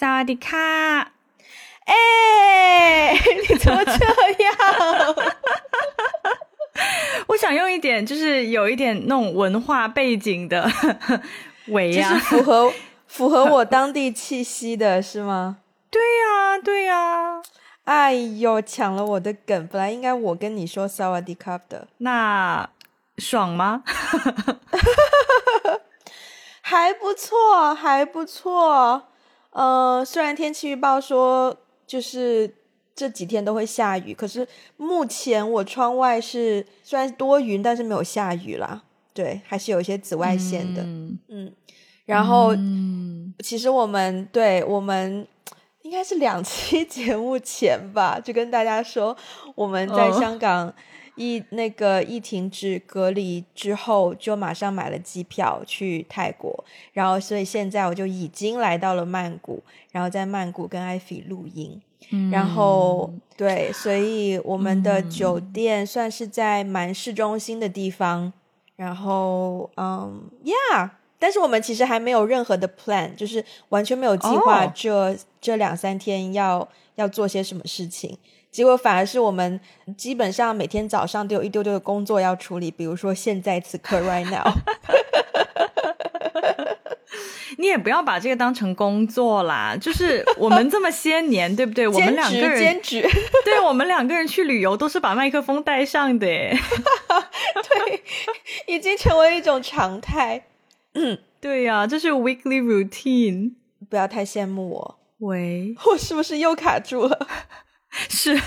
萨瓦迪卡，哎，你怎么这样？我想用一点，就是有一点那种文化背景的 尾就是呀。符合符合我当地气息的是吗？对呀、对呀、哎呦，抢了我的梗！本来应该我跟你说萨瓦迪卡的，那爽吗？还不错，还不错。呃，虽然天气预报说就是这几天都会下雨，可是目前我窗外是虽然多云，但是没有下雨啦。对，还是有一些紫外线的。嗯嗯，然后嗯，其实我们对我们应该是两期 节目前吧，就跟大家说我们在哦香港一、那个疫停止隔离之后，就马上买了机票去泰国，然后所以现在我就已经来到了曼谷，然后在曼谷跟艾菲录音。然后对，所以我们的酒店算是在蛮市中心的地方。然后，嗯，Yeah，但是我们其实还没有任何的 plan，就是完全没有计划哦这、这两三天要要做些什么事情。结果反而是我们基本上每天早上都有一丢丢的工作要处理，比如说现在此刻 right now。你也不要把这个当成工作啦，就是我们这么些年，对不对？我们两个人兼职，对我们两个人去旅游都是把麦克风带上的耶。对，已经成为一种常态。嗯对呀、这是 weekly routine。不要太羡慕我，喂，我是不是又卡住了？是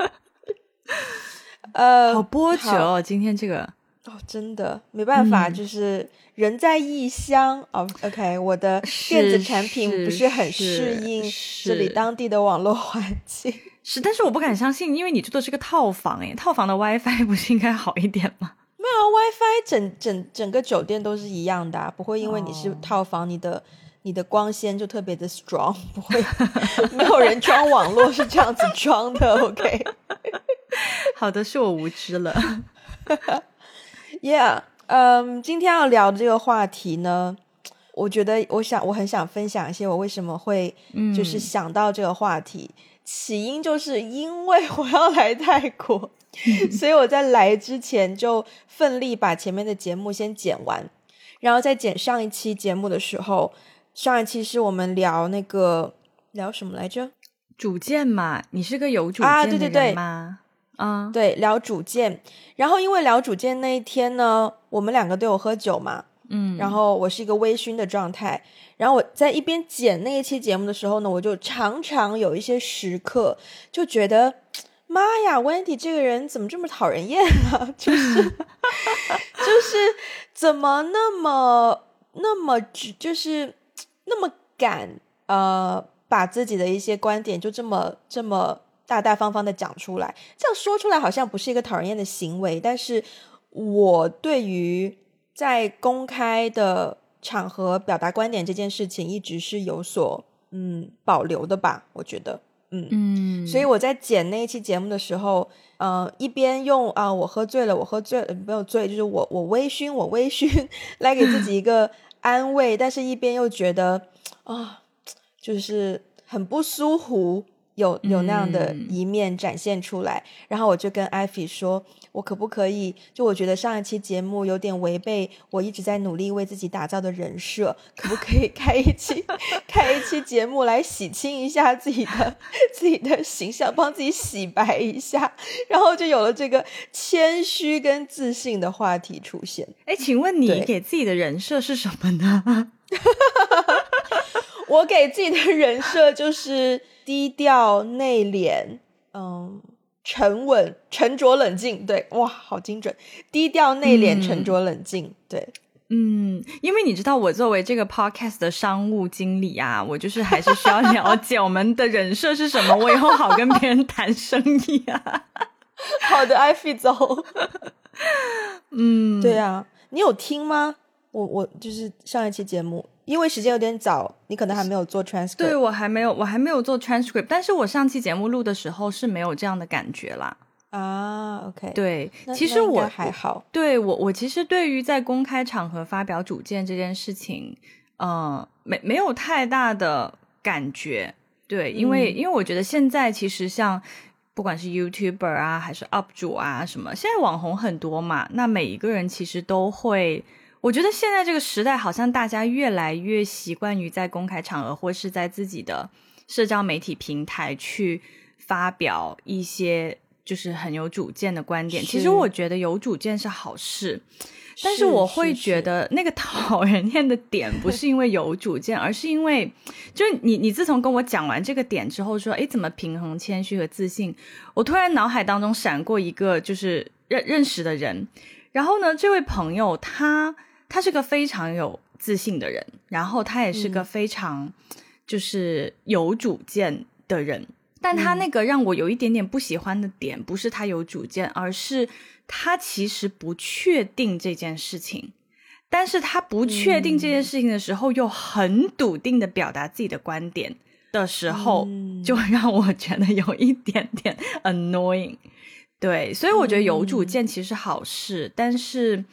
呃，好波折哦，今天这个哦，真的没办法，嗯就是人在异乡哦。OK，我的电子产品不是很适应这里当地的网络环境。是，但是我不敢相信，因为你住的是个套房，哎，套房的 WiFi 不是应该好一点吗？没有 WiFi，整整整个酒店都是一样的、啊，不会因为你是哦套房，你的你的光纤就特别的 strong，不会，没有人装网络是这样子装的。OK，Yeah，好的，是我无知了。yeah，嗯，今天要聊的这个话题呢，我觉得我想我很想分享一些我为什么会嗯就是想到这个话题。起因就是因为我要来泰国，所以我在来之前就奋力把前面的节目先剪完，然后在剪上一期节目的时候，上一期是我们聊那个聊什么来着？主见嘛，你是个有主见的啊对对对人吗？啊，对，聊主见。然后因为聊主见那一天呢，我们两个都有喝酒嘛，嗯，然后我是一个微醺的状态，然后我在一边剪那一期节目的时候呢，我就常常有一些时刻就觉得，妈呀，Wendy 这个人怎么这么讨人厌啊？就是 就是怎么那么那么只就是那么敢呃把自己的一些观点就这么这么大大方方的讲出来，这样说出来好像不是一个讨人厌的行为，但是我对于在公开的场合表达观点这件事情，一直是有所嗯保留的吧，我觉得。嗯嗯，所以我在剪那一期节目的时候，呃，一边用啊、我喝醉了，我喝醉了，没有醉，就是我我微醺，我微醺，来给自己一个安慰，但是一边又觉得啊、就是很不舒服，有有那样的嗯一面展现出来。然后我就跟艾菲说，我可不可以？就我觉得上一期节目有点违背我一直在努力为自己打造的人设，可不可以 开一期开一期节目来洗清一下自己的自己的形象，帮自己洗白一下？然后就有了这个谦虚跟自信的话题出现。哎，请问你给自己的人设是什么呢？我给自己的人设就是低调内敛，嗯，沉稳、沉着冷静。对，哇，好精准！低调内敛、嗯沉着冷静。对，嗯，因为你知道，我作为这个 podcast 的商务经理啊，我就是还是需要了解我们的人设是什么，我以后好跟别人谈生意啊。好的，艾菲走。嗯，对啊，你有听吗？我我就是上一期节目，因为时间有点早，你可能还没有做 transcript。对我还没有，我还没有做 transcript，但是我上期节目录的时候是没有这样的感觉啦。啊，OK，，对，其实我还好。对我，我其实对于在公开场合发表主见这件事情，呃，没没有太大的感觉。对，因为、嗯因为我觉得现在其实像不管是 YouTuber 啊，还是 UP 主啊什么，现在网红很多嘛，那每一个人其实都会。我觉得现在这个时代，好像大家越来越习惯于在公开场合或是在自己的社交媒体平台去发表一些就是很有主见的观点。其实我觉得有主见是好事，但是是我会觉得那个讨人厌的点不是因为有主见，而是因为就是你你自从跟我讲完这个点之后，说诶怎么平衡谦虚和自信，我突然脑海当中闪过一个就是认认识的人，然后呢，这位朋友他他是个非常有自信的人，然后他也是个嗯非常就是有主见的人。但他嗯那个让我有一点点不喜欢的点，不是他有主见，而是他其实不确定这件事情。但是他不确定这件事情的时候，又很笃定的表达自己的观点的时候，嗯就让我觉得有一点点 annoying。对，所以我觉得有主见其实好事，但是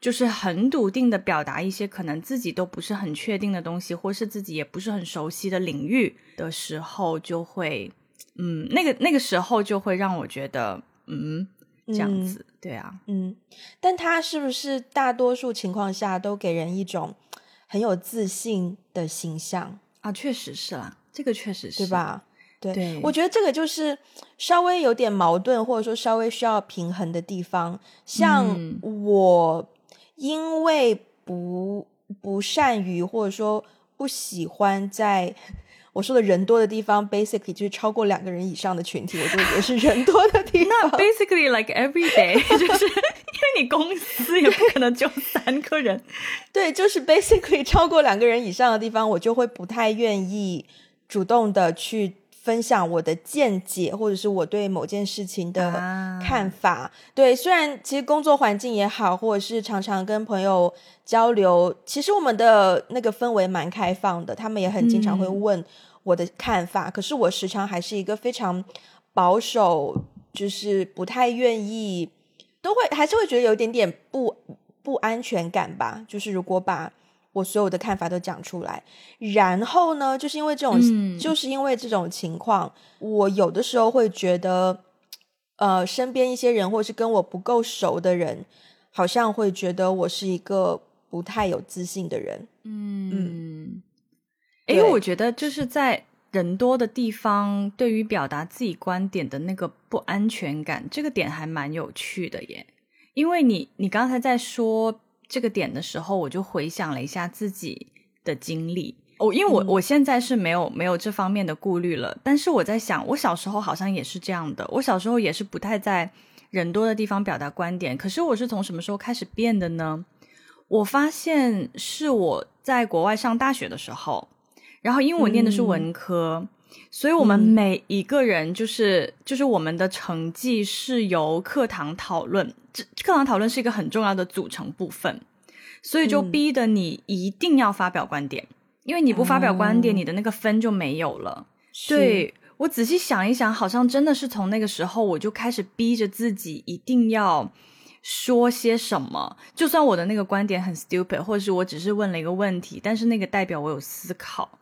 就是很笃定的表达一些可能自己都不是很确定的东西，或是自己也不是很熟悉的领域的时候，就会，嗯，那个那个时候就会让我觉得，嗯，这样子，对啊，嗯，但他是不是大多数情况下都给人一种很有自信的形象，啊，确实是啦，这个确实是，对？吧？对，对我觉得这个就是稍微有点矛盾，或者说稍微需要平衡的地方。像嗯我因为不不善于或者说不喜欢在 我说的人多的地方，basically 就是超过两个人以上的群体，我就觉得是人多的地那方。basically like every day，就是因为你公司也不可能就三个人，对，就是 basically 超过两个人以上的地方，我就会不太愿意主动的去分享我的见解，或者是我对某件事情的啊看法。对，虽然其实工作环境也好，或者是常常跟朋友交流，其实我们的那个氛围蛮开放的，他们也很经常会嗯问我的看法，可是我时常还是一个非常保守，就是不太愿意，都会还是会觉得有一点点不不安全感吧。就是如果把我所有的看法都讲出来，然后呢，就是因为这种，嗯。就是因为这种情况，我有的时候会觉得，呃，身边一些人或是跟我不够熟的人，好像会觉得我是一个不太有自信的人。嗯，哎、对我觉得就是在人多的地方，对于表达自己观点的那个不安全感，这个点还蛮有趣的耶。因为你你刚才在说这个点的时候，我就回想了一下自己的经历。哦，因为我、嗯我现在是没有没有这方面的顾虑了，但是我在想，我小时候好像也是这样的。我小时候也是不太在人多的地方表达观点，可是我是从什么时候开始变的呢？我发现是我在国外上大学的时候，然后因为我念的是文科，所以我们嗯。每一个人就是、就是我们的成绩是由课堂讨论，这课堂讨论是一个很重要的组成部分，所以就嗯。逼得你一定要发表观点，因为你不发表观点，哦。你的那个分就没有了。对我仔细想一想，好像真的是从那个时候我就开始逼着自己一定要说些什么，就算我的那个观点很 stupid，或者是我只是问了一个问题，但是那个代表我有思考。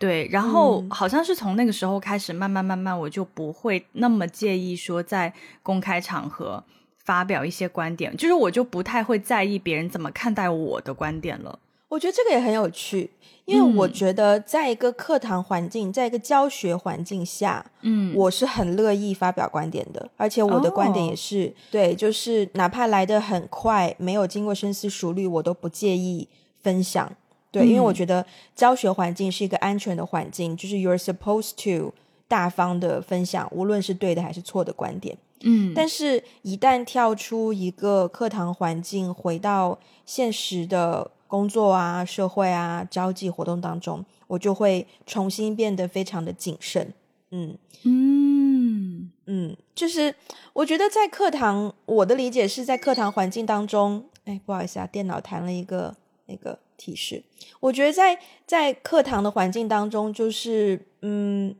对，然后嗯好像是从那个时候开始，慢慢慢慢，我就不会那么介意说在公开场合发表一些观点，就是我就不太会在意别人怎么看待我的观点了。我觉得这个也很有趣，因为我嗯觉得在一个课堂环境，在一个教学环境下，嗯，我是很乐意发表观点的，而且我的观点哦也是、对，就是哪怕来得很快，没有经过深思熟虑，我都不介意分享。对，因为我嗯。觉得教学环境是一个安全的环境，就是 you're supposed to 大方的分享，无论是对的还是错的观点。嗯，但是，一旦跳出一个课堂环境，回到现实的工作啊、社会啊、交际活动当中，我就会重新变得非常的谨慎。嗯。嗯。嗯，就是我觉得在课堂，我的理解是在课堂环境当中，哎，不好意思啊，电脑弹了一个那个提示。我觉得在在课堂的环境当中，就是嗯，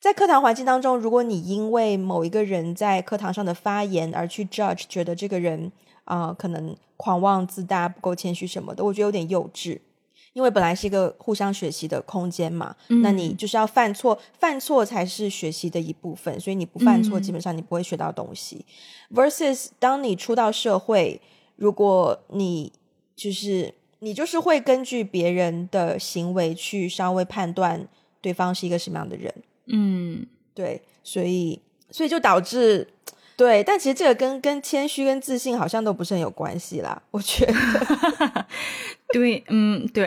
在课堂环境当中，如果你因为某一个人在课堂上的发言而去 judge，觉得这个人啊、可能狂妄自大、不够谦虚什么的，我觉得有点幼稚。因为本来是一个互相学习的空间嘛，那你嗯就是要犯错，犯错才是学习的一部分，所以你不犯错，嗯基本上你不会学到东西。versus 当你出到社会，如果你就是你就是会根据别人的行为去稍微判断对方是一个什么样的人，嗯，对，所以所以就导致。对，但其实这个跟跟谦虚跟自信好像都不是很有关系啦，我觉得。对，嗯，对，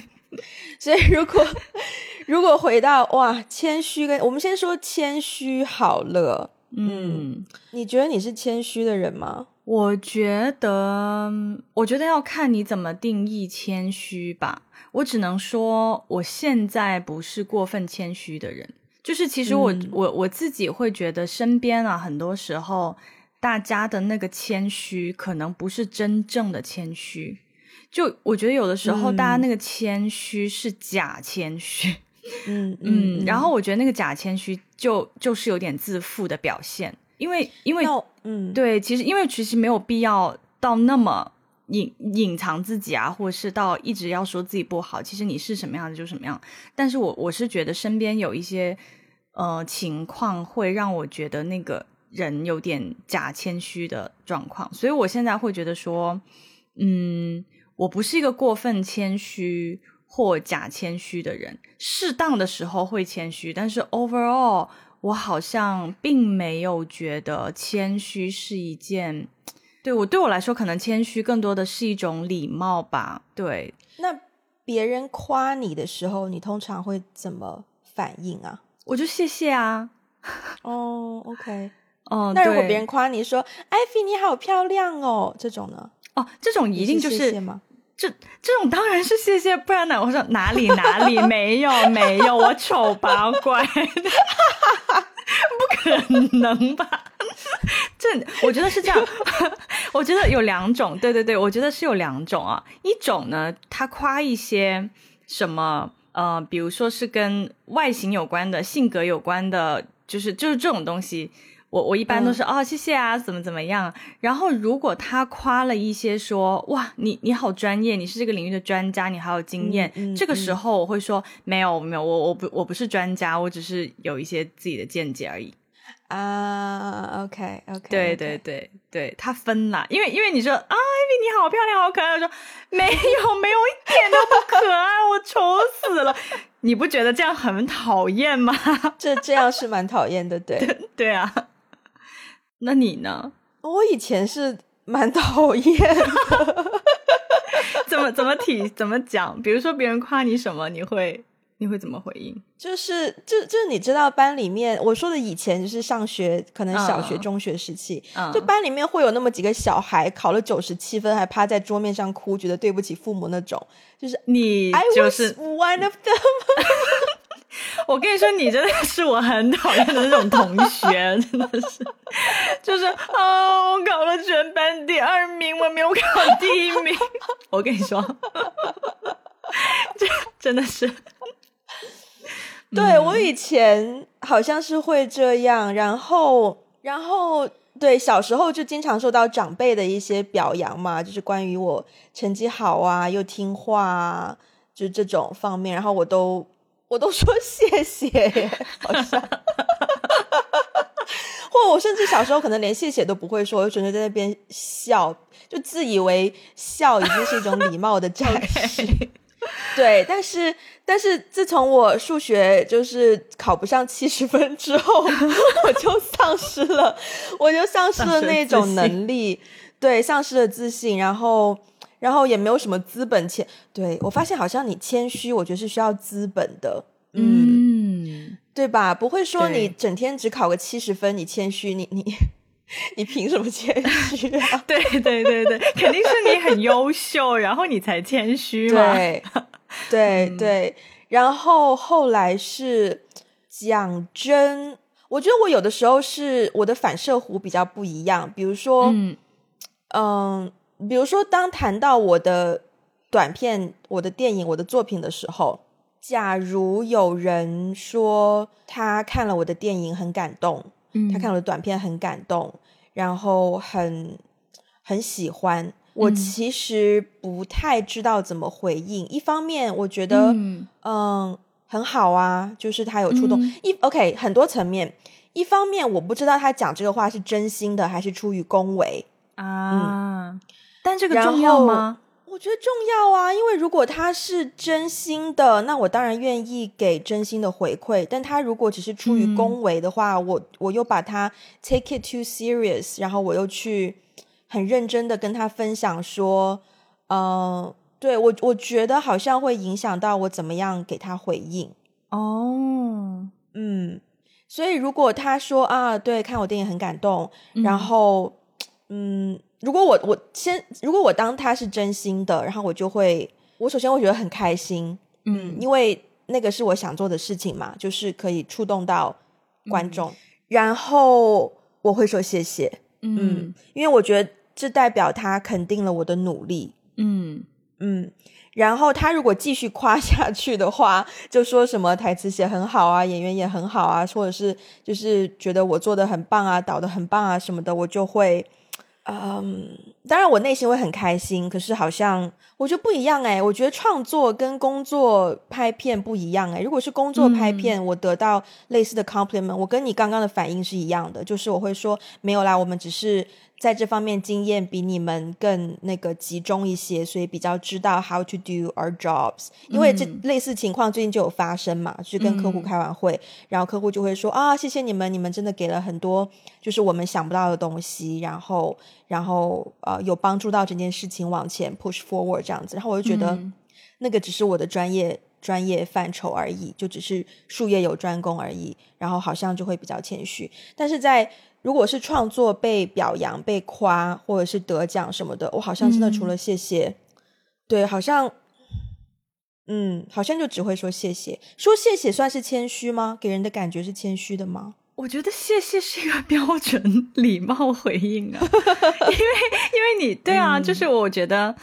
所以如果 如果回到哇，谦虚跟我们先说谦虚好了，嗯，你觉得你是谦虚的人吗？我觉得，我觉得要看你怎么定义谦虚吧。我只能说，我现在不是过分谦虚的人。就是其实我、嗯我我自己会觉得，身边啊，很多时候大家的那个谦虚，可能不是真正的谦虚。就我觉得有的时候，嗯大家那个谦虚是假谦虚。嗯嗯嗯，然后我觉得那个假谦虚就就是有点自负的表现，因为因为嗯，对，其实因为其实没有必要到那么隐隐藏自己啊，或者是到一直要说自己不好。其实你是什么样的就什么样。但是我我是觉得身边有一些呃情况会让我觉得那个人有点假谦虚的状况，所以我现在会觉得说，嗯，我不是一个过分谦虚或假谦虚的人，适当的时候会谦虚，但是 overall 我好像并没有觉得谦虚是一件，对我对我来说，可能谦虚更多的是一种礼貌吧。对，那别人夸你的时候，你通常会怎么反应啊？我就谢谢啊。哦，OK。哦，那如果别人夸你说“艾菲你好漂亮哦”这种呢？哦，这种一定就你是谢谢吗？这这种当然是谢谢，不然呢？我说哪里哪里 没有没有，我丑八怪，不可能吧？这我觉得是这样，我觉得有两种，对对对，我觉得是有两种啊。一种呢，他夸一些什么呃，比如说是跟外形有关的、性格有关的，就是就是这种东西。我我一般都是、哦，谢谢啊，怎么怎么样。然后如果他夸了一些说哇，你你好专业，你是这个领域的专家，你好有经验，嗯嗯这个时候我会说没有没有，我我不我不是专家，我只是有一些自己的见解而已。啊，OK OK，对对对对，他分了，因为因为你说啊，艾米你好漂亮，好可爱，我说没有没有一点都不可爱，我丑死了。你不觉得这样很讨厌吗？这这样是蛮讨厌的，对。对啊，那你呢？我以前是蛮讨厌的，怎么怎么体怎么讲？比如说别人夸你什么，你会你会怎么回应？就是就就是你知道班里面我说的以前就是上学，可能小学、嗯中学时期，嗯就班里面会有那么几个小孩考了九十七分，还趴在桌面上哭，觉得对不起父母那种，就是你 I 就 was 是 one of them。我跟你说，你真的是我很讨厌的那种同学，真的是，就是啊，我考了全班第二名，我没有考第一名。我跟你说，这真的是，对我以前好像是会这样，然后然后对小时候就经常受到长辈的一些表扬嘛，就是关于我成绩好啊，又听话啊，就是这种方面，然后我都我都说谢谢耶，好像。或我甚至小时候可能连谢谢都不会说，我就纯粹在那边笑，就自以为笑已经是一种礼貌的展示。对，但是但是自从我数学就是考不上七十分之后，我就丧失了，我就丧失了那种能力，对，丧失了自信，然后然后也没有什么资本钱。对我发现好像你谦虚，我觉得是需要资本的，嗯，嗯，对吧？不会说你整天只考个七十分，你谦虚，你你 你凭什么谦虚啊？对对对对，肯定是你很优秀，然后你才谦虚嘛。对，对 对。然后后来是讲真，我觉得我有的时候是我的反射弧比较不一样。比如说，嗯嗯，比如说当谈到我的短片、我的电影、我的作品的时候，假如有人说他看了我的电影很感动，嗯他看我的短片很感动，然后很很喜欢。我其实不太知道怎么回应。一方面，我觉得嗯嗯很好啊，就是他有触动。一 OK 很多层面。一方面，我不知道他讲这个话是真心的还是出于恭维啊，但这个重要后吗？我觉得重要啊，因为如果他是真心的，那我当然愿意给真心的回馈。但他如果只是出于嗯恭维的话，我我又把他 take it too serious，然后我又去很认真的跟他分享说，呃，对我我觉得好像会影响到我怎么样给他回应。哦，嗯，所以如果他说啊，对，看我电影很感动，然嗯后，嗯，如果我我先，如果我当他是真心的，然后我就会，我首先会觉得很开心，嗯。因为那个是我想做的事情嘛，就是可以触动到观嗯。众，然后我会说谢谢，嗯。因为我觉得这代表他肯定了我的努力，嗯。嗯，然后他如果继续夸下去的话，就说什么台词写很好啊，演员也很好啊，或者是就是觉得我做的很棒啊，导的很棒啊什么的，我就会，嗯，当然我内心会很开心，可是好像我觉得不一样哎，我觉得创作跟工作拍片不一样哎，如果是工作拍片，我得到类似的 compliment，我跟你刚刚的反应是一样的，就是我会说没有啦，我们只是。在这方面经验比你们更那个集中一些，所以比较知道 how to do our jobs。因为这类似情况最近就有发生嘛，就是跟客户开完会，然后客户就会说啊，谢谢你们，你们真的给了很多就是我们想不到的东西，然后然后呃有帮助到这件事情往前 push forward 这样子。然后我就觉得那个只是我的专业专业范畴而已，就只是术业有专攻而已，然后好像就会比较谦虚，但是在如果是创作被表扬、被夸，或者是得奖什么的，我好像真的除了谢谢，对，好像，嗯，好像就只会说谢谢。说谢谢算是谦虚吗？给人的感觉是谦虚的吗？我觉得谢谢是一个标准礼貌回应啊，因为因为你对啊，就是我觉得，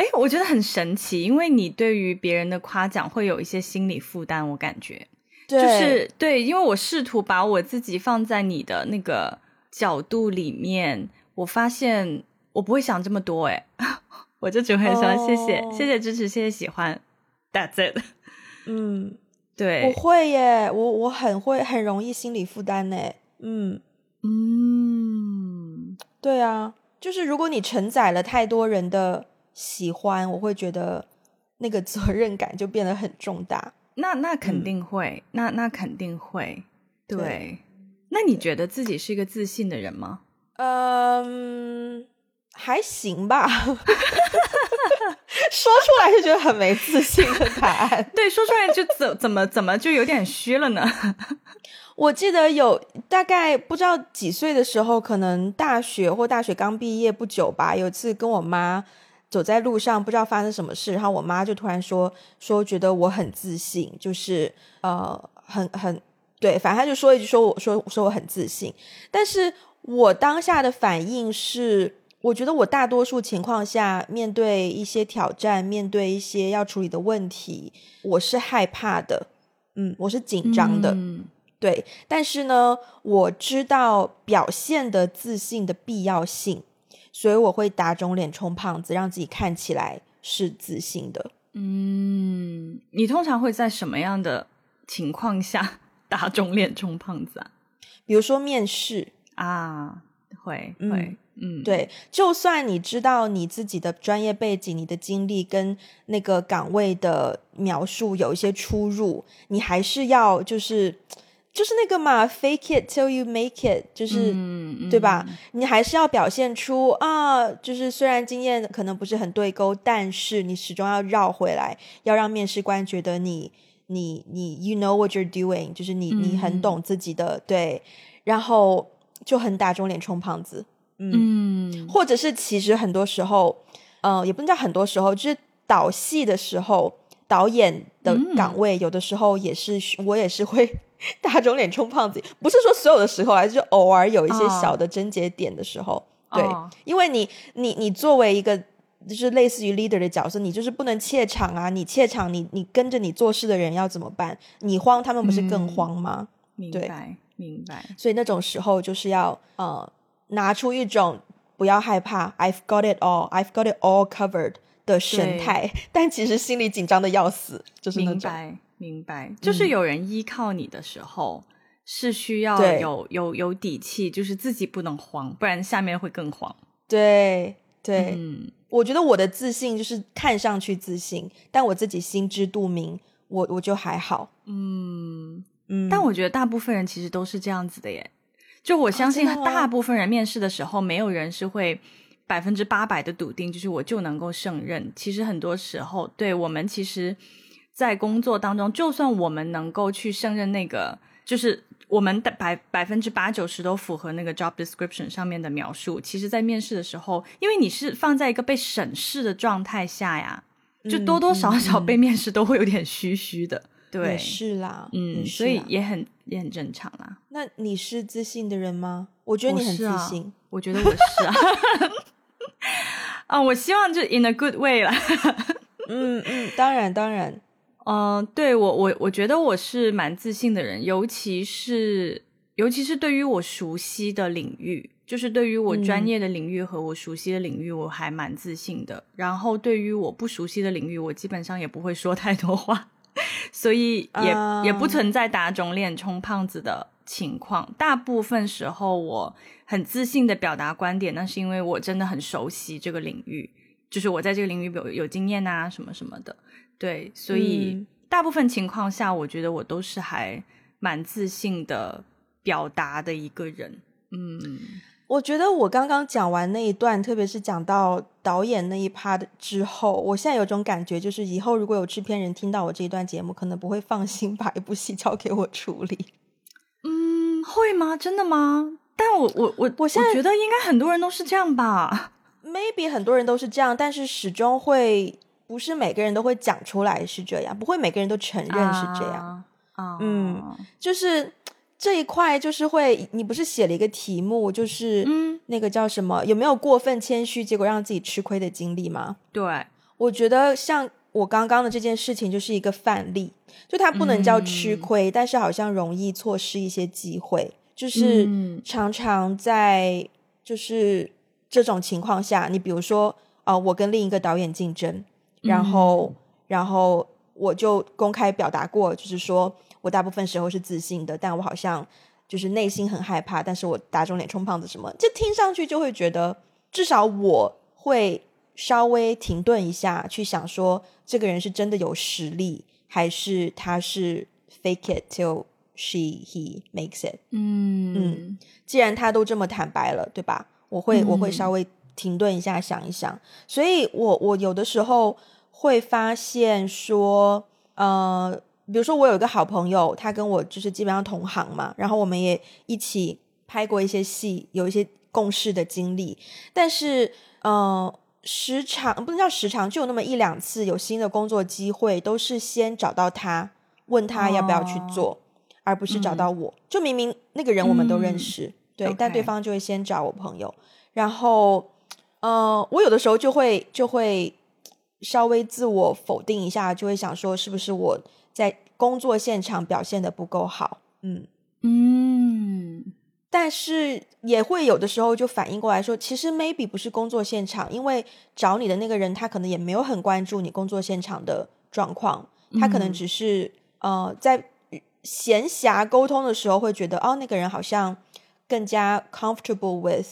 哎，我觉得很神奇，因为你对于别人的夸奖会有一些心理负担，我感觉。对，就是对，因为我试图把我自己放在你的那个角度里面，我发现我不会想这么多，哎，我就只会说、哦谢谢，谢谢支持，谢谢喜欢，That's it。嗯，对，我会耶，我我很会，很容易心理负担呢。嗯，嗯，对啊，就是如果你承载了太多人的喜欢，我会觉得那个责任感就变得很重大。那那肯嗯定会，那那肯定会，对。对那你觉得自己是一个自信的人吗？嗯，还行吧。说出来就觉得很没自信的答案。对，说出来就怎怎么怎么就有点虚了呢？我记得有大概不知道几岁的时候，可能大学或大学刚毕业不久吧，有一次跟我妈走在路上，不知道发生什么事，然后我妈就突然说说觉得我很自信，就是呃很很对，反正她就说一句说我说说我很自信，但是我当下的反应是。我觉得我大多数情况下面对一些挑战，面对一些要处理的问题，我是害怕的，嗯，我是紧张的，嗯对，但是呢，我知道表现的自信的必要性，所以我会打肿脸充胖子，让自己看起来是自信的。嗯，你通常会在什么样的情况下 打肿脸充胖子啊？比如说面试，啊，会嗯会，嗯，对，就算你知道你自己的专业背景、你的经历跟那个岗位的描述有一些出入，你还是要就是就是那个嘛，fake it till you make it，就是、嗯，对吧？你还是要表现出啊，就是虽然经验可能不是很对勾，但是你始终要绕回来，要让面试官觉得你你你 you know what you're doing，就是你你很嗯懂自己的对，然后就很打肿脸充胖子。嗯？嗯或者是其实很多时候，呃，也不能叫很多时候，就是导戏的时候，导演的嗯岗位、有的时候也是我也是会 打肿脸充胖子，不是说所有的时候啊，就是偶尔有一些哦小的症结点的时候，对，哦因为你你你作为一个。就是类似于 leader 的角色，你就是不能怯场啊！你怯场，你你跟着你做事的人要怎么办？你慌，他们不是更嗯慌吗？对明白明白，所以那种时候就是要呃拿出一种不要害怕，I've got it all，I've got it all covered 的神态，但其实心里紧张的要死，就是。明白，明白，就是有人依靠你的时候，是需要有有有底气，就是自己不能慌，不然下面会更慌。对对，嗯，我觉得我的自信就是看上去自信，但我自己心知肚明，我我就还好。嗯，嗯，但我觉得大部分人其实都是这样子的耶。就我相信大部分人面试的时候，没有人是会百分之八百的笃定，就是我就能够胜任。其实很多时候，对我们其实，在工作当中，就算我们能够去胜任那个，就是我们的百百分之八九十都符合那个 job description 上面的描述，其实，在面试的时候，因为你是放在一个被审视的状态下呀，就多多少少被面试都会有点虚虚的。对，是啦，嗯，所以也很也很正常啦。那你是自信的人吗？我觉得你很自我啊信。我觉得我是啊，啊，我希望就 in a good way 啦。嗯嗯，当然当然，嗯、对我我我觉得我是蛮自信的人，尤其是尤其是对于我熟悉的领域，就是对于我专嗯业的领域和我熟悉的领域，我还蛮自信的。然后对于我不熟悉的领域，我基本上也不会说太多话，所以也、啊也不存在打肿脸充胖子的情况。大部分时候我很自信的表达观点，那是因为我真的很熟悉这个领域，就是我在这个领域有有经验啊，什么什么的。对，所以嗯大部分情况下，我觉得我都是还蛮自信的表达的一个人。嗯，我觉得我刚刚讲完那一段，特别是讲到导演那一 part 之后，我现在有种感觉，就是以后如果有制片人听到我这一段节目，可能不会放心 把一部戏交给我处理。嗯，会吗？真的吗？但我我我我现在觉得应该很多人都是这样吧。Maybe 很多人都是这样，但是始终会不是每个人都会讲出来是这样，不会每个人都承认是这样。啊，啊嗯，就是这一块，就是会你不是写了一个题目，就是嗯，那个叫什么？有没有过分谦虚，结果让自己吃亏的经历吗？对，我觉得像我刚刚的这件事情就是一个范例，就它不能叫吃嗯亏，但是好像容易错失一些机会，就是嗯。常常在就是这种情况下，你比如说，呃，我跟另一个导演竞争，然后、然后我就公开表达过，就是说我大部分时候是自信的，但我好像就是内心很害怕，但是我打肿脸充胖子什么，这听上去就会觉得，至少我会稍微停顿一下，去想说这个人是真的有实力，还是他是 fake it till she he makes it。嗯嗯既然他都这么坦白了，对吧？我会我会嗯稍微停顿一下，想一想。所以我我有的时候会发现说，呃，比如说我有一个好朋友，他跟我就是基本上同行嘛，然后我们也一起拍过一些戏，有一些共事的经历，但是呃。时常不能叫时常，就有那么一两次有新的工作机会，都是先找到他，问他要不要去哦做，而不是找嗯。到我。就明明那个人我们都认嗯识，对但对方就会先找我朋友，然后，呃，我有的时候就会就会稍微自我否定一下，就会想说，是不是我在工作现场表现的不够好？嗯，嗯。但是也会有的时候就反应过来说，其实 maybe 不是工作现场，因为找你的那个人他可能也没有很关注你工作现场的状况，他可能嗯。只是、呃在闲暇沟通的时候会觉得，哦，那个人好像更加 comfortable with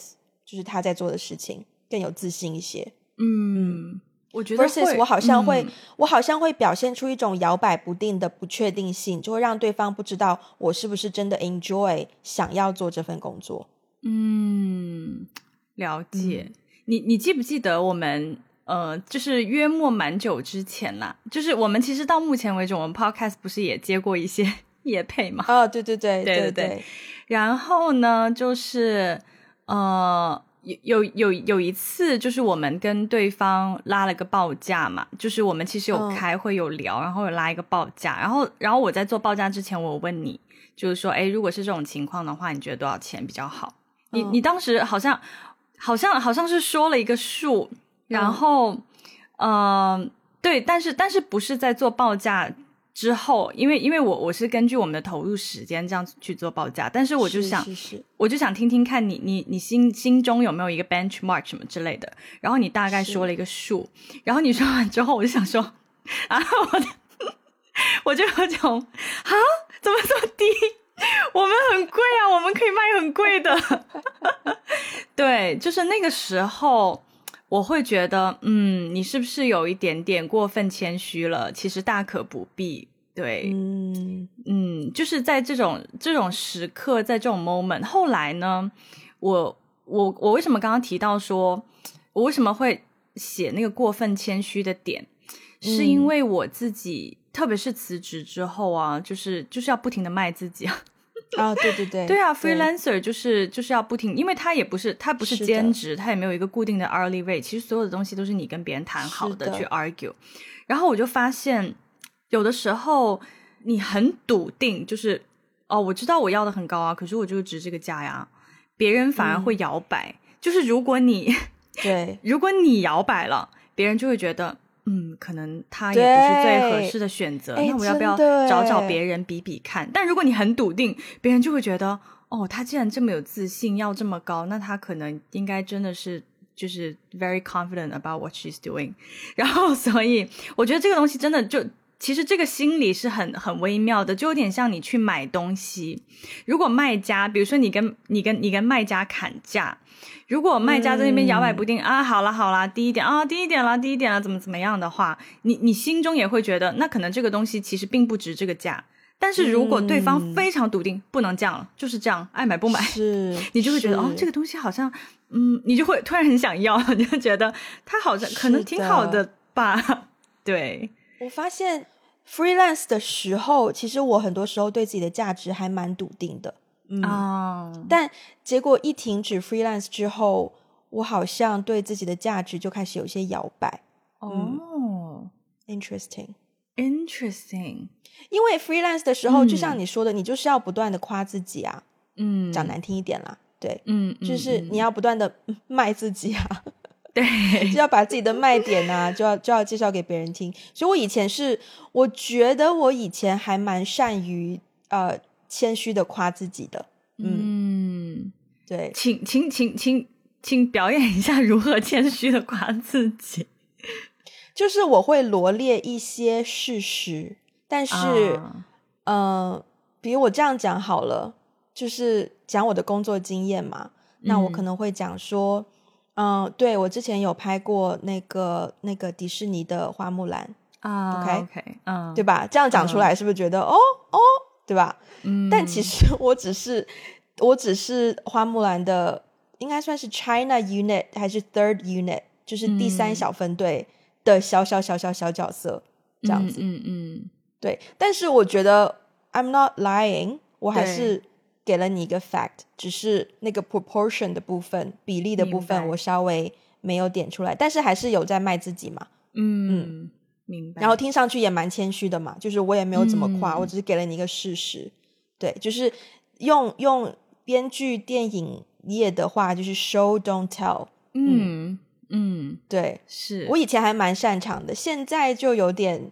就是他在做的事情，更有自信一些。嗯，我觉得 versus 会我好像会，嗯我好像会表现出一种摇摆不定的不确定性，就会让对方不知道我是不是真的 enjoy 想要做这份工作。嗯，了解。嗯你你记不记得我们呃，就是约莫蛮久之前啦，就是我们其实到目前为止，我们 podcast 不是也接过一些业配嘛？啊，对对对对对对对。然后呢，就是呃，有有有有一次，就是我们跟对方拉了个报价嘛，就是我们其实有嗯。开会有聊，然后有拉一个报价，然后然后我在做报价之前，我问你，就是说，哎，如果是这种情况的话，你觉得多少钱比较好？你嗯。你当时好像好像好像是说了一个数，然嗯后嗯、呃对，但是但是不是在做报价之后，因为因为我我是根据我们的投入时间这样子去做报价，但是我就想是是我就想听听看你你你心心中有没有一个 benchmark 什么之类的，然后你大概说了一个数，然后你说完之后，我就想说啊，我的 我就有种啊，怎么这么低？我们很贵啊，我们可以卖很贵的。对，就是那个时候，我会觉得，嗯，你是不是有一点点过分谦虚了？其实大可不必。对，嗯嗯，就是在这种这种时刻，在这种 moment，后来呢，我我我为什么刚刚提到说，我为什么会写那个过分谦虚的点，是因嗯为我自己，特别是辞职之后啊，就是就是要不停的卖自己啊。啊，对对对，对啊，freelancer 就是就是要不停，因为他也不是他不是兼职，他也没有一个固定的 hourly rate，其实所有的东西都是你跟别人谈好是的去 argue。然后我就发现，有的时候你很笃定，就是哦，我知道我要的很高啊，可是我就值这个价呀，别人反而会嗯摇摆。就是如果你对 如果你摇摆了，别人就会觉得。嗯，可能他也不是最合适的选择，哎那我要不要找找哎别人比比看？但如果你很笃定，别人就会觉得，哦，他既然这么有自信，要这么高，那他可能应该真的是就是 very confident about what she's doing。然后，所以我觉得这个东西真的就。其实这个心理是很很微妙的，就有点像你去买东西。如果卖家，比如说你跟你跟你跟卖家砍价，如果卖家在那边摇摆不定、啊，好了好了，低一点啊，低一点啦，低一点啦，怎么怎么样的话，你你心中也会觉得，那可能这个东西其实并不值这个价。但是如果对方嗯非常笃定，不能降了，就是这样，爱买不买，是，你就会觉得哦，这个个东西好像，嗯，你就会突然很想要，你 就觉得它好像可能挺好的的。吧？对，我发现 freelance 的时候，其实我很多时候对自己的价值还蛮笃定的，嗯，啊、但结果一停止 freelance 之后，我好像对自己的价值就开始有些摇摆。哦。Interesting，，interesting，因为 freelance 的时候，就嗯像你说的，你就是要不断的夸自己啊，嗯，讲难听一点啦，对，嗯，嗯，就是嗯。你要不断的 卖自己啊，对，就要把自己的卖点啊，就要就要介绍给别人听。所以我以前是，我觉得我以前还蛮善于呃谦虚的夸自己的，嗯，对，请请请请请表演一下如何谦虚的夸自己。就是我会罗列一些事实，但是，啊呃，比如我这样讲好了，就是讲我的工作经验嘛，那我可嗯能会讲说，嗯、对我之前有拍过那个那个迪士尼的花木兰，啊 OK OK，嗯，对吧？这样讲出来是不是觉得、哦哦，对吧？嗯，但其实我只是我只是花木兰的，应该算是 China unit 还是 third unit，就是第三嗯小分队的小小小小小角色这样子。嗯嗯对，但是我觉得 I'm not lying，我还是给了你一个 fact，只是那个 proportion 的部分比例的部分我稍微没有点出来，但是还是有在卖自己嘛。嗯嗯，明白。然后听上去也蛮谦虚的嘛，就是我也没有怎么夸，嗯我只是给了你一个事实。对，就是用用编剧电影业的话，就是 show don't tell。嗯嗯对是我以前还蛮擅长的，现在就有点，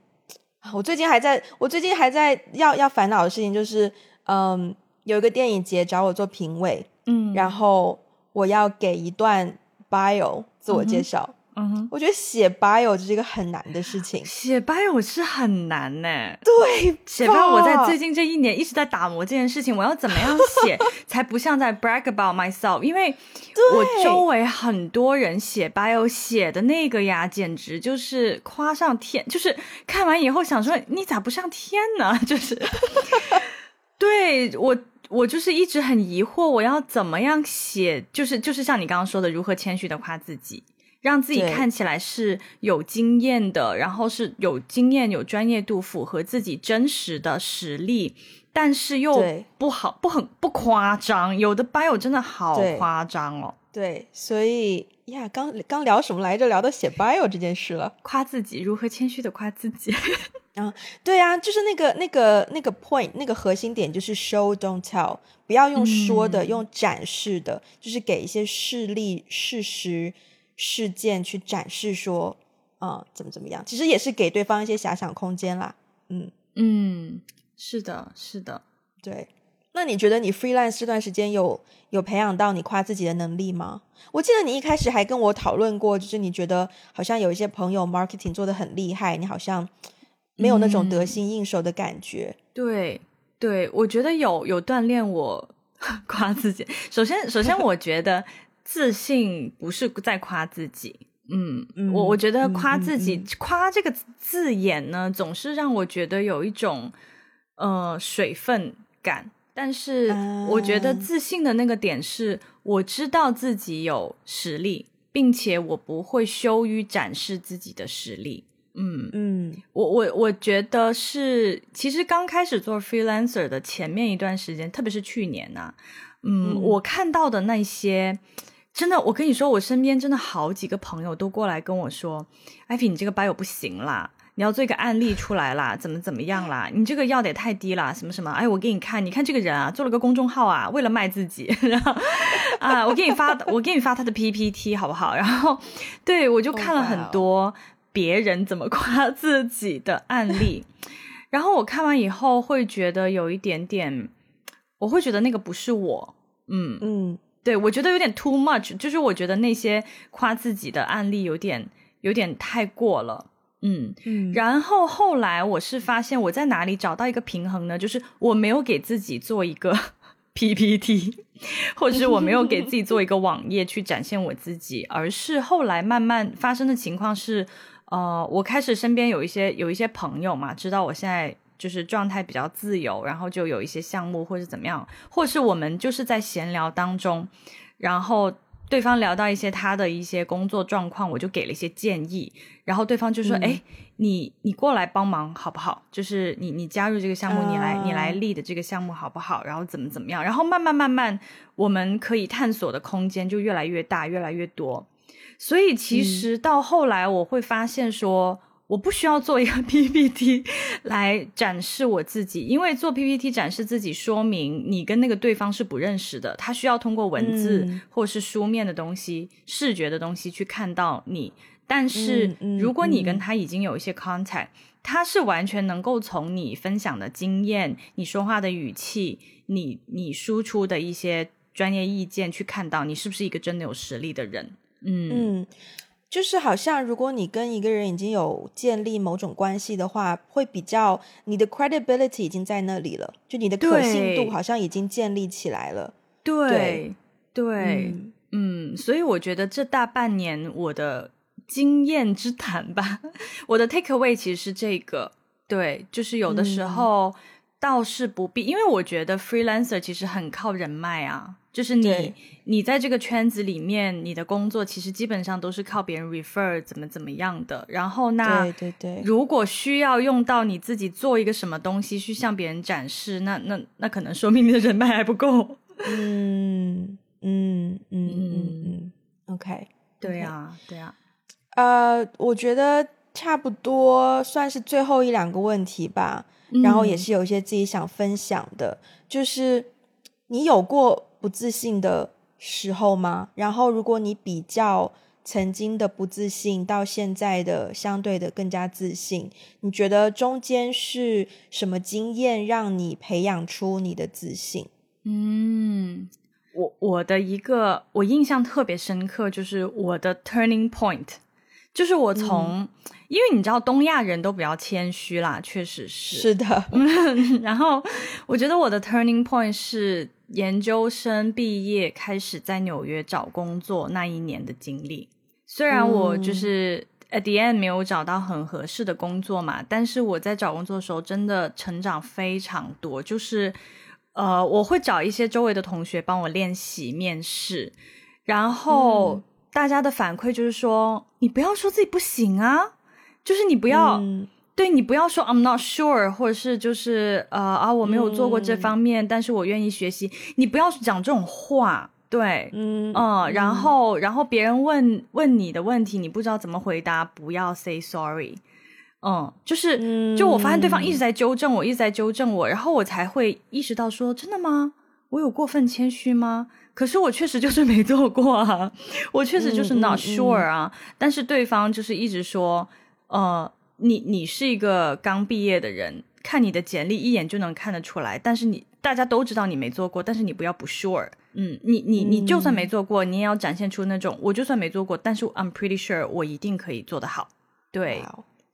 我最近还在，我最近还在要要烦恼的事情就是，嗯，有一个电影节找我做评委，嗯然后我要给一段 bio 自我介绍。嗯哼，我觉得写 bio 这是一个很难的事情。写 bio 是很难呢。对，写 bio 我在最近这一年一直在打磨这件事情，我要怎么样写 才不像在 brag about myself？因为我周围很多人写 bio 写的那个呀，简直就是夸上天，就是看完以后想说你咋不上天呢？就是 对我。我就是一直很疑惑，我要怎么样写？就是就是像你刚刚说的，如何谦虚的夸自己，让自己看起来是有经验的，然后是有经验、有专业度，符合自己真实的实力，但是又不好、不很不夸张。有的 bio 真的好夸张哦，对，所以呀，刚刚聊什么来着？聊到写 bio 这件事了。夸自己如何谦虚的夸自己。对啊，就是那个那个那个 point，那个核心点就是 show don't tell，不要用说的，嗯用展示的，就是给一些事例、事实、事件去展示说，啊、怎么怎么样。其实也是给对方一些遐想空间啦。嗯，嗯，是的，是的，对。那你觉得你 freelance 这段时间有有培养到你夸自己的能力吗？我记得你一开始还跟我讨论过，就是你觉得好像有一些朋友 marketing 做的很厉害，你好像没有那种得心应手的感觉。对，对，我觉得有有锻炼我 夸自己。首先，首先我觉得自信不是在夸自己。嗯，我我觉得夸自己，夸这个字眼呢，总是让我觉得有一种呃水分感。但是我觉得自信的那个点是，我知道自己有实力，并且我不会羞于展示自己的实力。嗯嗯，我我我觉得是，其实刚开始做 freelancer 的前面一段时间，特别是去年呐，嗯，我看到的那些，真的，我跟你说，我身边真的好几个朋友都过来跟我说，艾菲，你这个 bio 不行啦。你要做一个案例出来啦，怎么怎么样啦？你这个要的也太低啦，什么什么？哎，我给你看，你看这个人啊，做了个公众号啊，为了卖自己，然后啊，我给你发，我给你发他的 PPT 好不好？然后，对我就看了很多别人怎么夸自己的案例，然后我看完以后会觉得有一点点，我会觉得那个不是我，嗯嗯，对我觉得有点 too much，就是我觉得那些夸自己的案例有点有点太过了。嗯嗯，然后后来我是发现我在哪里找到一个平衡呢？就是我没有给自己做一个 PPT，或者是我没有给自己做一个 网页去展现我自己，而是后来慢慢发生的情况是，呃，我开始身边有一些有一些朋友嘛，知道我现在就是状态比较自由，然后就有一些项目或者怎么样，或是我们就是在闲聊当中，然后。对方聊到一些他的一些工作状况，我就给了一些建议，然后对方就说：“哎，你你过来帮忙好不好？就是你你加入这个项目，你来你来立的这个项目好不好？然后怎么怎么样？然后慢慢慢慢，我们可以探索的空间就越来越大，越来越多。所以其实到后来，我会发现说。”我不需要做一个 PPT 来展示我自己，因为做 PPT 展示自己，说明你跟那个对方是不认识的，他需要通过文字或是书面的东西、视觉的东西去看到你。但是如果你跟他已经有一些 contact，他是完全能够从你分享的经验、你说话的语气、你你输出的一些专业意见去看到你是不是一个真的有实力的人。嗯。就是好像，如果你跟一个人已经有建立某种关系的话，会比较你的 credibility 已经在那里了，就你的可信度好像已经建立起来了。对对，嗯，所以我觉得这大半年我的经验之谈吧，我的 take away 其实是这个，对，就是有的时候倒是不必，因为我觉得 freelancer 其实很靠人脉啊。就是你，你在这个圈子里面，你的工作其实基本上都是靠别人 refer 怎么怎么样的。然后那，对对对，如果需要用到你自己做一个什么东西去向别人展示，那那那可能说明你的人脉还不够。嗯嗯嗯嗯嗯，OK，对呀对呀。呃，我觉得差不多算是最后一两个问题吧。然后也是有一些自己想分享的，就是你有过。不自信的时候吗？然后，如果你比较曾经的不自信到现在的相对的更加自信，你觉得中间是什么经验让你培养出你的自信？嗯，我我的一个我印象特别深刻，就是我的 turning point，就是我从。因为你知道东亚人都比较谦虚啦，确实是是的。然后我觉得我的 turning point 是研究生毕业开始在纽约找工作那一年的经历。虽然我就是 at the end 没有找到很合适的工作嘛，但是我在找工作的时候真的成长非常多。就是呃，我会找一些周围的同学帮我练习面试，然后大家的反馈就是说，你不要说自己不行啊。就是你不要，对你不要说 I'm not sure，或者是就是呃啊我没有做过这方面，但是我愿意学习。你不要讲这种话，对，嗯嗯，然后然后别人问问你的问题，你不知道怎么回答，不要 say sorry，嗯，就是就我发现对方一直在纠正我，一直在纠正我，然后我才会意识到说真的吗？我有过分谦虚吗？可是我确实就是没做过啊，我确实就是 not sure 啊，但是对方就是一直说。呃，你你是一个刚毕业的人，看你的简历一眼就能看得出来，但是你大家都知道你没做过，但是你不要不 sure，嗯，你你你就算没做过，你也要展现出那种我就算没做过，但是 I'm pretty sure 我一定可以做得好，对。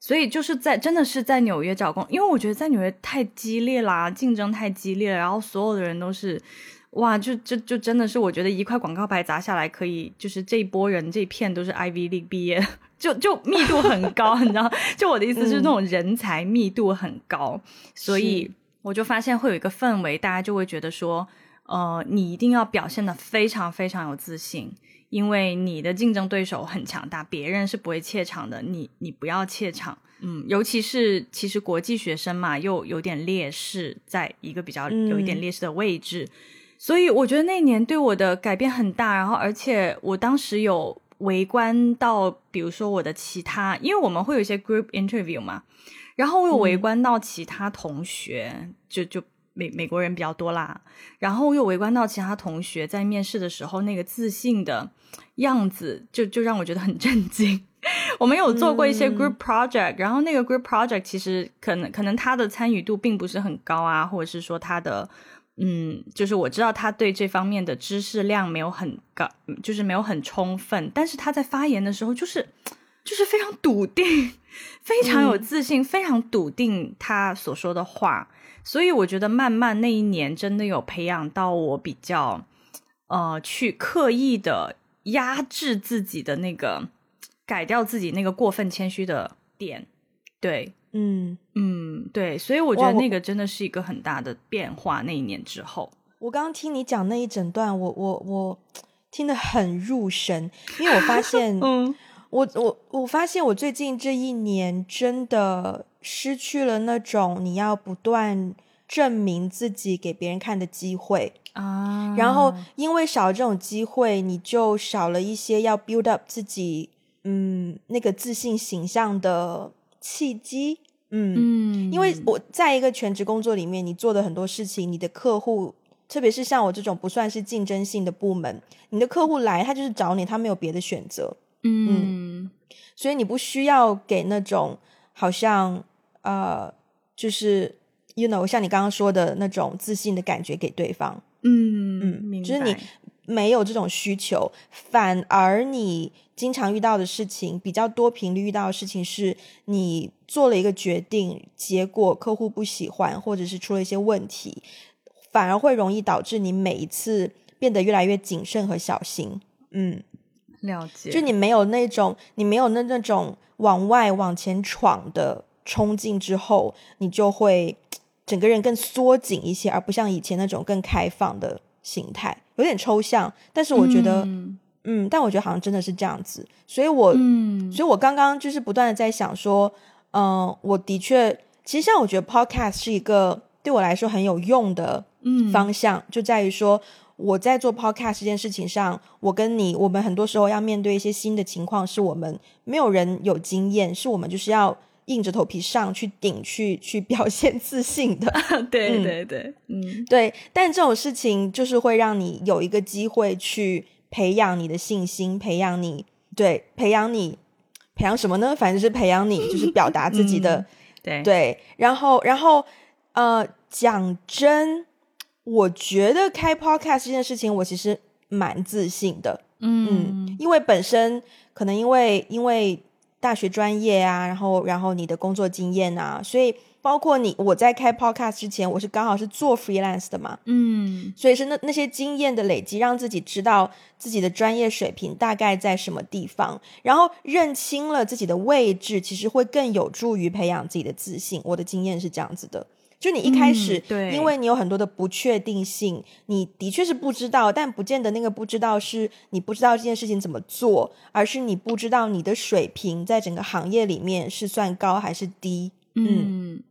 所以就是在真的是在纽约找工，因为我觉得在纽约太激烈啦，竞争太激烈，然后所有的人都是，哇，就就就真的是我觉得一块广告牌砸下来，可以就是这一波人这一片都是 Ivy League 毕业，就就密度很高，你知道？就我的意思是那种人才密度很高，所以我就发现会有一个氛围，大家就会觉得说，呃，你一定要表现的非常非常有自信。因为你的竞争对手很强大，别人是不会怯场的。你你不要怯场，嗯，尤其是其实国际学生嘛，又有点劣势，在一个比较有一点劣势的位置，所以我觉得那年对我的改变很大。然后，而且我当时有围观到，比如说我的其他，因为我们会有一些 group interview 嘛，然后我有围观到其他同学，就就。美美国人比较多啦，然后又围观到其他同学在面试的时候那个自信的样子，就就让我觉得很震惊。我们有做过一些 group project，然后那个 group project 其实可能可能他的参与度并不是很高啊，或者是说他的嗯，就是我知道他对这方面的知识量没有很高，就是没有很充分，但是他在发言的时候就是就是非常笃定，非常有自信，非常笃定他所说的话。所以我觉得慢慢那一年真的有培养到我比较，呃，去刻意的压制自己的那个，改掉自己那个过分谦虚的点。对，嗯嗯，对，所以我觉得那个真的是一个很大的变化。那一年之后，我刚刚听你讲那一整段，我我我听得很入神，因为我发现，嗯，我我我发现我最近这一年真的。失去了那种你要不断证明自己给别人看的机会啊，然后因为少了这种机会，你就少了一些要 build up 自己嗯那个自信形象的契机。嗯，因为我在一个全职工作里面，你做的很多事情，你的客户，特别是像我这种不算是竞争性的部门，你的客户来他就是找你，他没有别的选择。嗯，所以你不需要给那种好像。呃，就是 you know，像你刚刚说的那种自信的感觉给对方，嗯嗯，就是你没有这种需求，反而你经常遇到的事情，比较多频率遇到的事情，是你做了一个决定，结果客户不喜欢，或者是出了一些问题，反而会容易导致你每一次变得越来越谨慎和小心。嗯，了解，就你没有那种，你没有那那种往外往前闯的。冲劲之后，你就会整个人更缩紧一些，而不像以前那种更开放的形态，有点抽象。但是我觉得，嗯，但我觉得好像真的是这样子。所以，我，嗯，所以我刚刚就是不断的在想说，嗯，我的确，其实像我觉得 podcast 是一个对我来说很有用的方向，就在于说我在做 podcast 这件事情上，我跟你，我们很多时候要面对一些新的情况，是我们没有人有经验，是我们就是要。硬着头皮上去顶，去去表现自信的，对对对，嗯，对。但这种事情就是会让你有一个机会去培养你的信心，培养你对，培养你培养什么呢？反正是培养你，就是表达自己的，对对。然后，然后，呃，讲真，我觉得开 podcast 这件事情，我其实蛮自信的，嗯，因为本身可能因为因为。大学专业啊，然后然后你的工作经验啊，所以包括你我在开 podcast 之前，我是刚好是做 freelance 的嘛，嗯，所以是那那些经验的累积，让自己知道自己的专业水平大概在什么地方，然后认清了自己的位置，其实会更有助于培养自己的自信。我的经验是这样子的。就你一开始，对，因为你有很多的不确定性，你的确是不知道，但不见得那个不知道是你不知道这件事情怎么做，而是你不知道你的水平在整个行业里面是算高还是低。嗯，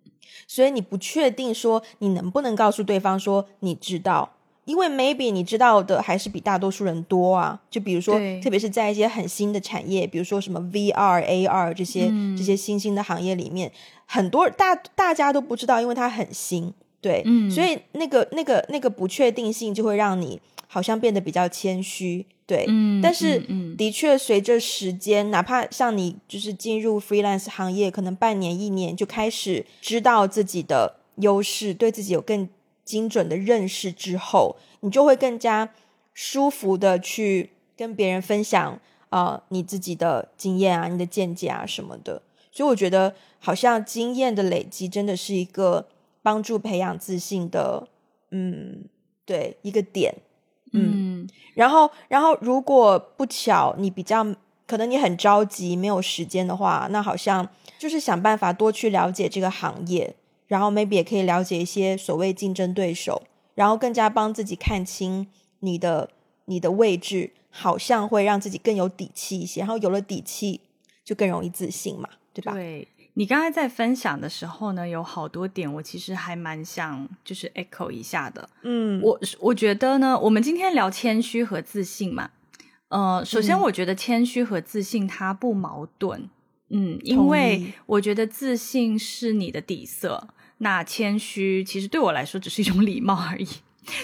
所以你不确定说你能不能告诉对方说你知道。因为 maybe 你知道的还是比大多数人多啊，就比如说，特别是在一些很新的产业，比如说什么 VR、AR 这些这些新兴的行业里面，很多大大家都不知道，因为它很新。对，嗯所以那个那个那个不确定性就会让你好像变得比较谦虚，对，嗯但是的确随着时间，哪怕像你就是进入 freelance 行业，可能半年一年就开始知道自己的优势，对自己有更精准的认识之后，你就会更加舒服的去跟别人分享啊、呃你自己的经验啊、你的见解啊什么的。所以我觉得，好像经验的累积真的是一个帮助培养自信的，嗯，对，一个点。嗯然后，然后如果不巧你比较可能你很着急没有时间的话，那好像就是想办法多去了解这个行业，然后 maybe 也可以了解一些所谓竞争对手，然后更加帮自己看清你的你的位置，好像会让自己更有底气一些。然后有了底气，就更容易自信嘛，对吧？对你刚才在分享的时候呢，有好多点我其实还蛮想就是 echo 一下的。嗯，我我觉得呢，我们今天聊谦虚和自信嘛，呃，首先嗯我觉得谦虚和自信它不矛盾，嗯，因为我觉得自信是你的底色，那谦虚其实对我来说只是一种礼貌而已。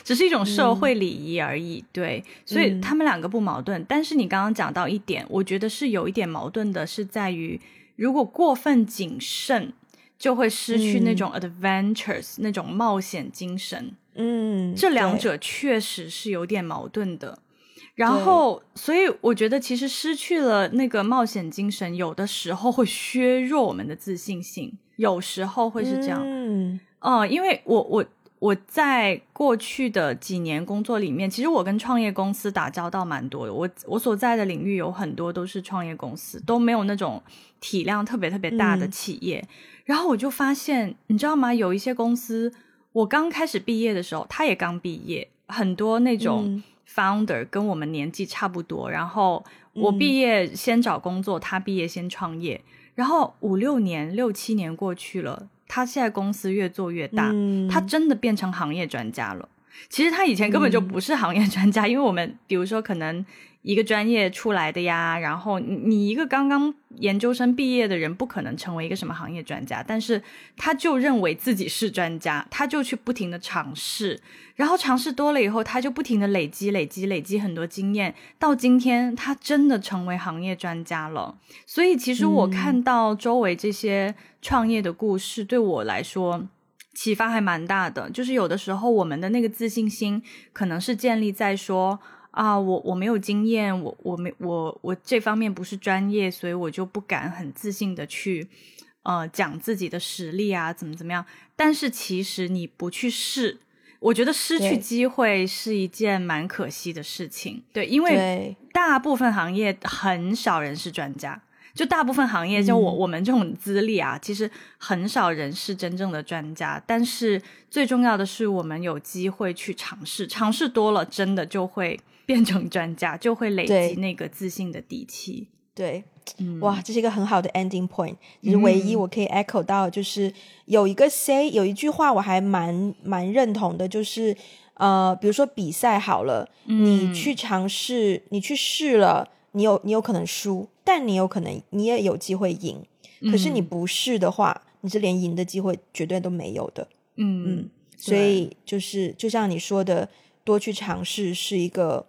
只是一种社会礼仪而已，对，所以嗯他们两个不矛盾。但是你刚刚讲到一点，我觉得是有一点矛盾的，是在于如果过分谨慎，就会失去那嗯种 adventures、那种冒险精神。嗯，这两者确实是有点矛盾的。然后，所以我觉得其实失去了那个冒险精神，有的时候会削弱我们的自信心，有时候会是这样。嗯哦、因为我我我在过去的几年工作里面，其实我跟创业公司打交道蛮多的。我我所在的领域有很多都是创业公司，都没有那种体量特别特别大的嗯企业。然后我就发现，你知道吗？有一些公司，我刚开始毕业的时候，他也刚毕业，很多那种嗯 founder 跟我们年纪差不多。然后我嗯毕业先找工作，他毕业先创业。然后五六年、六七年过去了，他现在公司越做越大，嗯他真的变成行业专家了。其实他以前根本就不是行业专家，因为我们比如说可能一个专业出来的呀，然后你你一个刚刚研究生毕业的人，不可能成为一个什么行业专家，但是他就认为自己是专家，他就去不停的尝试，然后尝试多了以后，他就不停的累积、累积、累积很多经验，到今天他真的成为行业专家了。所以其实我嗯看到周围这些创业的故事，对我来说。启发还蛮大的，就是有的时候我们的那个自信心可能是建立在说啊，我我没有经验，我我没我我这方面不是专业，所以我就不敢很自信的去呃讲自己的实力啊，怎么怎么样。但是其实你不去试，我觉得失去机会是一件蛮可惜的事情。对，因为，大部分行业很少人是专家，就大部分行业，就我、嗯我们这种资历啊，其实很少人是真正的专家。但是最重要的是，我们有机会去尝试，尝试多了，真的就会变成专家，就会累积那个自信的底气。对，嗯，哇，这是一个很好的 ending point。其实唯一我可以 echo 到，就是有一个 say 有一句话我还蛮蛮认同的，就是呃，比如说比赛好了，你嗯去尝试，你去试了，你有你有可能输，但你有可能你也有机会赢。可是你嗯不试的话，你是连赢的机会绝对都没有的。嗯嗯，所以就是就像你说的，多去尝试是一个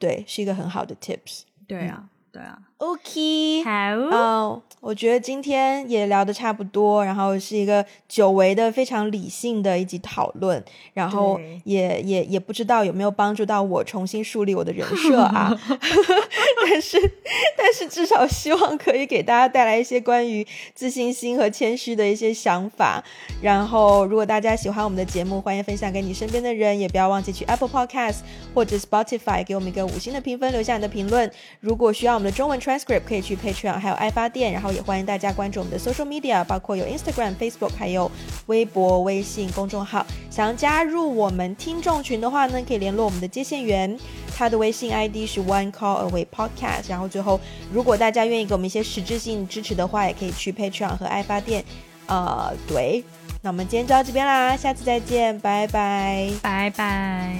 对，是一个很好的 tips。对啊，对啊。OK，好，哦，我觉得今天也聊的差不多，然后是一个久违的非常理性的一集讨论，然后也也也不知道有没有帮助到我重新树立我的人设啊，但是但是至少希望可以给大家带来一些关于自信心和谦虚的一些想法。然后，如果大家喜欢我们的节目，欢迎分享给你身边的人，也不要忘记去 Apple Podcast 或者 Spotify 给我们一个五星的评分，留下你的评论。如果需要我们的中文 transcript，可以去 Patreon 还有爱发电，然后也欢迎大家关注我们的 social media，包括有 Instagram、Facebook 还有微博、微信公众号。想要加入我们听众群的话呢，可以联络我们的接线员，他的微信 ID 是 One Call Away Podcast。然后最后，如果大家愿意给我们一些实质性支持的话，也可以去 Patreon 和爱发电。呃，对，那我们今天就到这边啦，下次再见，拜拜。拜拜。